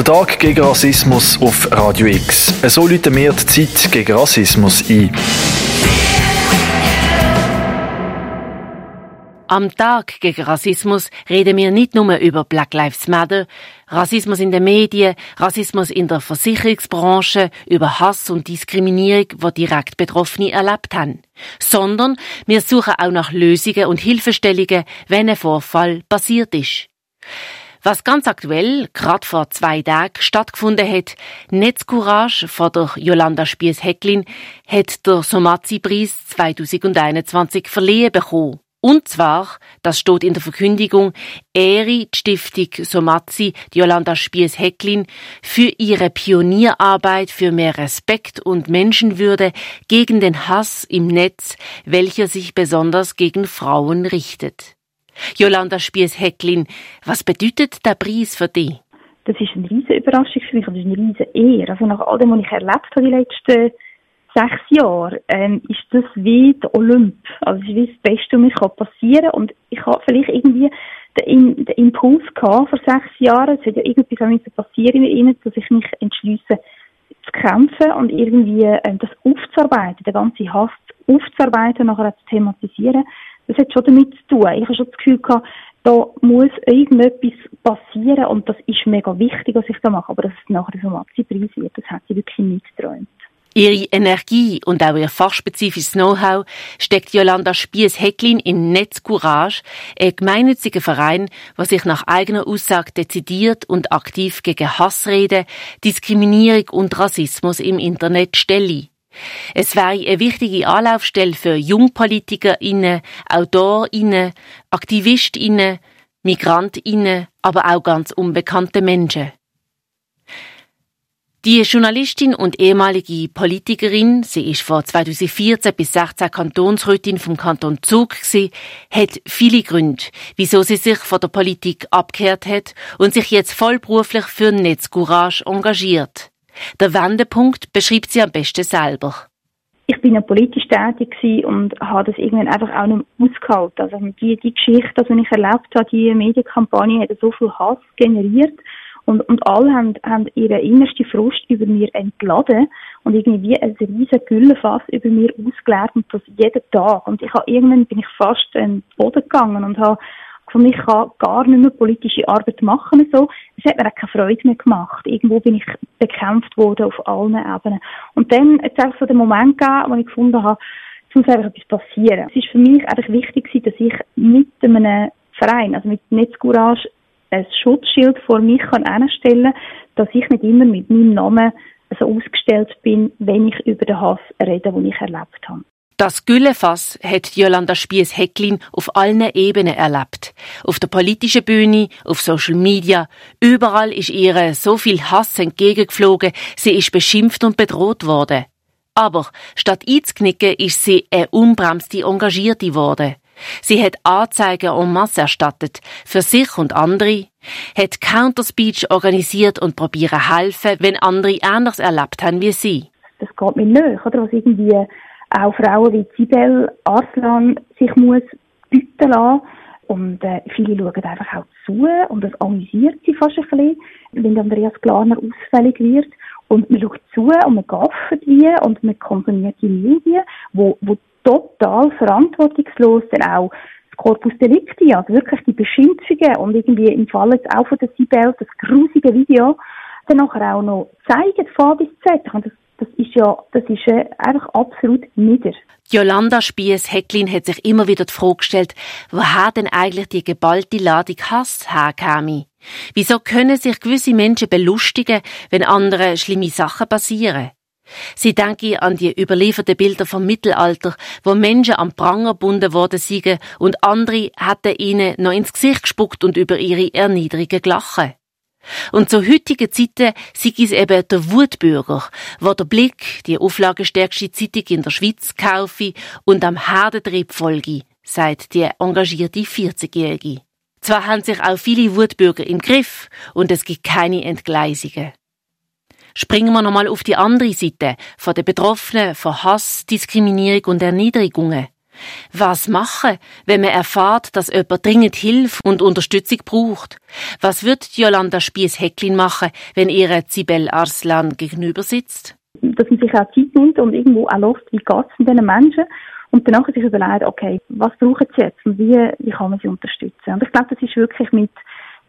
Der Tag gegen Rassismus auf Radio X. So läuten wir die Zeit gegen Rassismus ein. Am Tag gegen Rassismus reden wir nicht nur über Black Lives Matter, Rassismus in den Medien, Rassismus in der Versicherungsbranche, über Hass und Diskriminierung, wo direkt Betroffene erlebt haben, sondern wir suchen auch nach Lösungen und Hilfestellungen, wenn ein Vorfall passiert ist. Was ganz aktuell, gerade vor zwei Tagen, stattgefunden hat, Netzcourage von der Jolanda Spies-Hecklin, hat der Somazi-Preis 2021 verliehen bekommen. Und zwar, das steht in der Verkündigung, ehre die Stiftung Somazi, Jolanda Spies-Hecklin, für ihre Pionierarbeit für mehr Respekt und Menschenwürde gegen den Hass im Netz, welcher sich besonders gegen Frauen richtet. Jolanda Spies-Hecklin, was bedeutet der Preis für dich? Das ist eine riesige Überraschung für mich und eine riesige Ehre. Also nach all dem, was ich erlebt habe die letzten sechs Jahren, ähm, ist das wie der Olymp. Also es ist wie das Beste, was mir passieren kann. Und ich habe vielleicht irgendwie den, den Impuls gehabt vor sechs Jahren, es hat ja irgendetwas passieren in mir, dass ich mich entschließe, zu kämpfen und irgendwie ähm, das aufzuarbeiten, den ganzen Hass aufzuarbeiten, nachher zu thematisieren. Das hat schon damit zu tun. Ich habe schon das Gefühl gehabt, da muss irgendetwas passieren und das ist mega wichtig, was ich da mache. Aber dass es nachher so ein Maxi-Preis wird, das hat sie wirklich nicht geträumt. Ihre Energie und auch ihr fachspezifisches Know-how steckt Jolanda Spies-Hecklin in Netz Courage, ein gemeinnütziger Verein, der sich nach eigener Aussage dezidiert und aktiv gegen Hassrede, Diskriminierung und Rassismus im Internet stelle. Es wäre eine wichtige Anlaufstelle für JungpolitikerInnen, AutorInnen, AktivistInnen, MigrantInnen, aber auch ganz unbekannte Menschen. Die Journalistin und ehemalige Politikerin, sie ist von 2014 bis 16 Kantonsrätin vom Kanton Zug gsi, hat viele Gründe, wieso sie sich von der Politik abgekehrt hat und sich jetzt vollberuflich für Netzcourage engagiert. Der Wendepunkt beschreibt sie am besten selber. Ich bin ja politisch tätig und habe das irgendwann einfach auch nicht ausgehalten. Also die, die Geschichte, die ich erlebt habe, die Medienkampagne hat so viel Hass generiert und, und alle haben, haben ihren innersten Frust über mir entladen und irgendwie ein riesen Güllenfass über mir ausgeleert und das jeden Tag. Und ich habe irgendwann bin ich fast in den Boden gegangen und habe von ich kann gar nicht mehr politische Arbeit machen so. Es hat mir auch keine Freude mehr gemacht. Irgendwo bin ich bekämpft worden auf allen Ebenen. Und dann hat es auch so den Moment gegeben, wo ich gefunden habe, es muss einfach etwas passieren. Es ist für mich einfach wichtig dass ich mit einem Verein, also mit Netzcourage, ein Schutzschild vor mich kann anstellen, dass ich nicht immer mit meinem Namen so ausgestellt bin, wenn ich über den Hass rede, den ich erlebt habe. Das Güllefass hat Jolanda Spies-Hecklin auf allen Ebenen erlebt. Auf der politischen Bühne, auf Social Media. Überall ist ihr so viel Hass entgegengeflogen, sie ist beschimpft und bedroht worden. Aber statt einzuknicken, ist sie eine unbremste Engagierte geworden. Sie hat Anzeigen en masse erstattet, für sich und andere, hat Counterspeech organisiert und probieren helfen, wenn andere Ähnliches erlebt haben wie sie. Das geht mir nicht, oder? Was irgendwie auch Frauen wie Sibel Arslan sich muss bieten lassen. Und äh, viele schauen einfach auch zu und das amüsiert sie fast ein bisschen, wenn Andreas Glarner ausfällig wird. Und man schaut zu und man gaffert wie und man konsumiert die Medien, wo, wo total verantwortungslos dann auch das Corpus Delicti, also wirklich die Beschimpfungen und irgendwie im Fall jetzt auch von der Sibel das grusige Video, dann nachher auch noch zeigen, von bis Z. Und das, das ist ja, das ist äh, einfach absolut nieder. Jolanda Spies-Hecklin hat sich immer wieder die Frage gestellt, woher denn eigentlich die geballte Ladung Hass herkäme? Wieso können sich gewisse Menschen belustigen, wenn andere schlimme Sachen passieren? Sie denke an die überlieferten Bilder vom Mittelalter, wo Menschen am Pranger gebunden worden sind und andere hätten ihnen noch ins Gesicht gespuckt und über ihre Erniedrigung gelachen. Und zu heutigen Zeiten sei es eben der Wutbürger, wo der Blick die auflagenstärkste Zeitung in der Schweiz kaufe und am Herdentrieb folge, sagt die engagierte 40-Jährige. Zwar haben sich auch viele Wutbürger im Griff und es gibt keine Entgleisungen. Springen wir nochmal auf die andere Seite von den Betroffenen von Hass, Diskriminierung und Erniedrigungen. Was machen, wenn man erfährt, dass jemand dringend Hilfe und Unterstützung braucht? Was wird Jolanda Spies-Hecklin machen, wenn ihre Zibel Arslan gegenüber sitzt? Dass man sich auch Zeit nimmt und irgendwo auch lässt, wie geht es diesen Menschen? Und danach sich überlegt, okay, was brauchen sie jetzt und wie, wie kann man sie unterstützen? Und ich glaube, das ist wirklich mit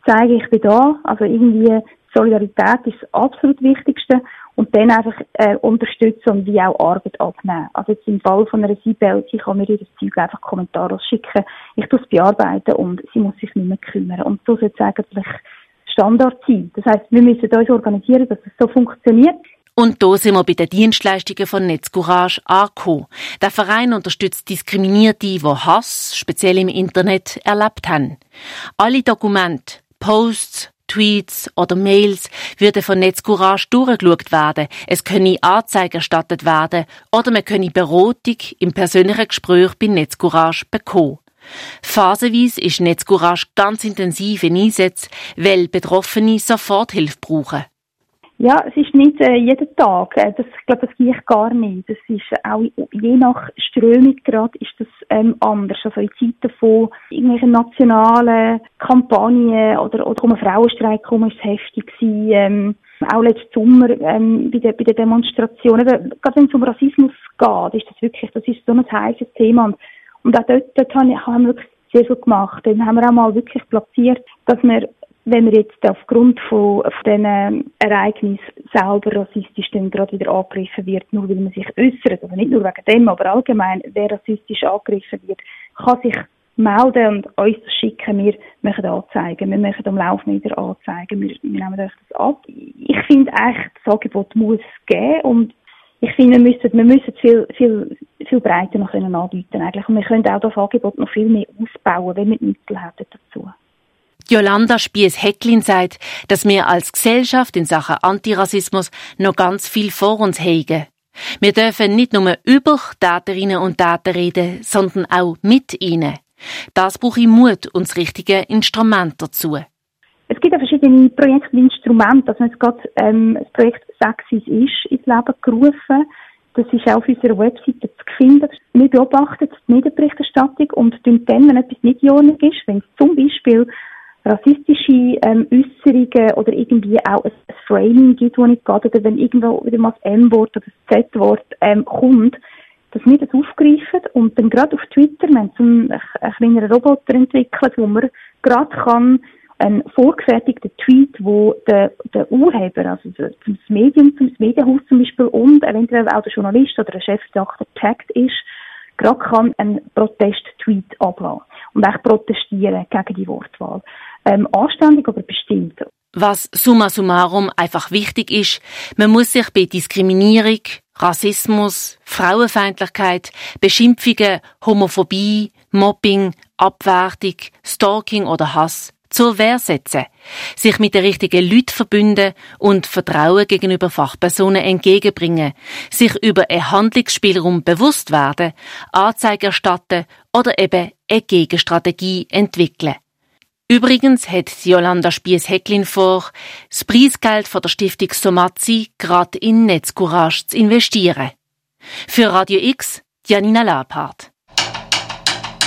zeigen, ich bin da, also irgendwie Solidarität ist das absolut Wichtigste und dann einfach äh, unterstützen und wie auch Arbeit abnehmen. Also jetzt im Fall von einer Sibel, sie kann mir ihr Zeug einfach kommentarlos schicken, ich tue es bearbeiten und sie muss sich nicht mehr kümmern. Und so soll es eigentlich Standard sein. Das heißt, wir müssen uns organisieren, dass es so funktioniert. Und da sind wir bei den Dienstleistungen von Netzcourage angekommen. Der Verein unterstützt Diskriminierte, die Hass, speziell im Internet, erlebt haben. Alle Dokumente, Posts, Tweets oder Mails würden von Netzcourage durchgeschaut werden. Es könne Anzeige erstattet werden oder man könne Beratung im persönlichen Gespräch bei Netzcourage bekommen. Phasenweise ist Netzcourage ganz intensiv in Einsatz, weil Betroffene Soforthilfe brauchen. Ja, es ist nicht äh, jeden Tag. Äh, das, ich glaube, das gehe gar nicht. Das ist auch je nach Strömung gerade ist das ähm, anders. Also in Zeiten von irgendwelchen nationalen Kampagnen oder oder um einen Frauenstreik herum ist es heftig gewesen. Ähm, auch letzten Sommer ähm, bei, den, bei den Demonstrationen. Gerade wenn es um Rassismus geht, ist das wirklich, das ist so ein heißes Thema. Und, und auch dort, dort haben wir wirklich sehr viel gemacht. Dann haben wir auch mal wirklich platziert, dass wir wenn man jetzt aufgrund von, von diesen Ereignissen selber rassistisch dann gerade wieder angegriffen wird, nur weil man sich äußert, also nicht nur wegen dem, aber allgemein, wer rassistisch angegriffen wird, kann sich melden und uns das schicken. Wir machen Anzeigen. Wir machen am Laufen wieder Anzeigen. Wir, wir nehmen euch das ab. Ich finde eigentlich, das Angebot muss geben und ich finde, wir müssen, wir müssen viel, viel, viel breiter noch können anbieten eigentlich. Und wir können auch das Angebot noch viel mehr ausbauen, wenn wir die Mittel hätten dazu. Jolanda Spies-Hecklin sagt, dass wir als Gesellschaft in Sachen Antirassismus noch ganz viel vor uns hegen. Wir dürfen nicht nur über Täterinnen und Täter reden, sondern auch mit ihnen. Das braucht Mut und das richtige Instrument dazu. Es gibt ja verschiedene Projekte und Instrumente. Also jetzt gerade ähm, das Projekt Sexis ist ins Leben gerufen. Das ist auch auf unserer Webseite zu finden. Wir beobachten die Medienberichterstattung und tun dann, wenn etwas nicht in Ordnung ist, wenn zum Beispiel rassistische ähm, Äußerungen oder irgendwie auch ein, ein Framing gibt, wo nicht geht, oder wenn irgendwo wieder mal das M-Wort oder das Z-Wort ähm, kommt, dass wir das aufgreifen und dann gerade auf Twitter, wir haben so einen, einen kleinen Roboter entwickelt, wo man gerade kann einen vorgefertigten Tweet, wo der, der Urheber, also das Medium, das Medienhaus zum Beispiel und eventuell auch der Journalist oder der Chefredakteur taggt ist, gerade kann einen Protest-Tweet ablassen und auch protestieren gegen die Wortwahl ähm, anständig, aber bestimmt. Was summa summarum einfach wichtig ist, man muss sich bei Diskriminierung, Rassismus, Frauenfeindlichkeit, Beschimpfungen, Homophobie, Mobbing, Abwertung, Stalking oder Hass zur Wehr setzen, sich mit den richtigen Leuten verbünden und Vertrauen gegenüber Fachpersonen entgegenbringen, sich über einen Handlungsspielraum bewusst werden, Anzeigen erstatten oder eben eine Gegenstrategie entwickeln. Übrigens hat Jolanda Spies-Hecklin vor, das Preisgeld von der Stiftung Somazi gerade in Netzcourage zu investieren. Für Radio X, Janina Labhardt.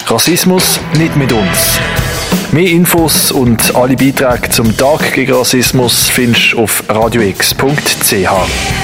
Rassismus nicht mit uns. Mehr Infos und alle Beiträge zum Tag gegen Rassismus findest du auf radiox.ch.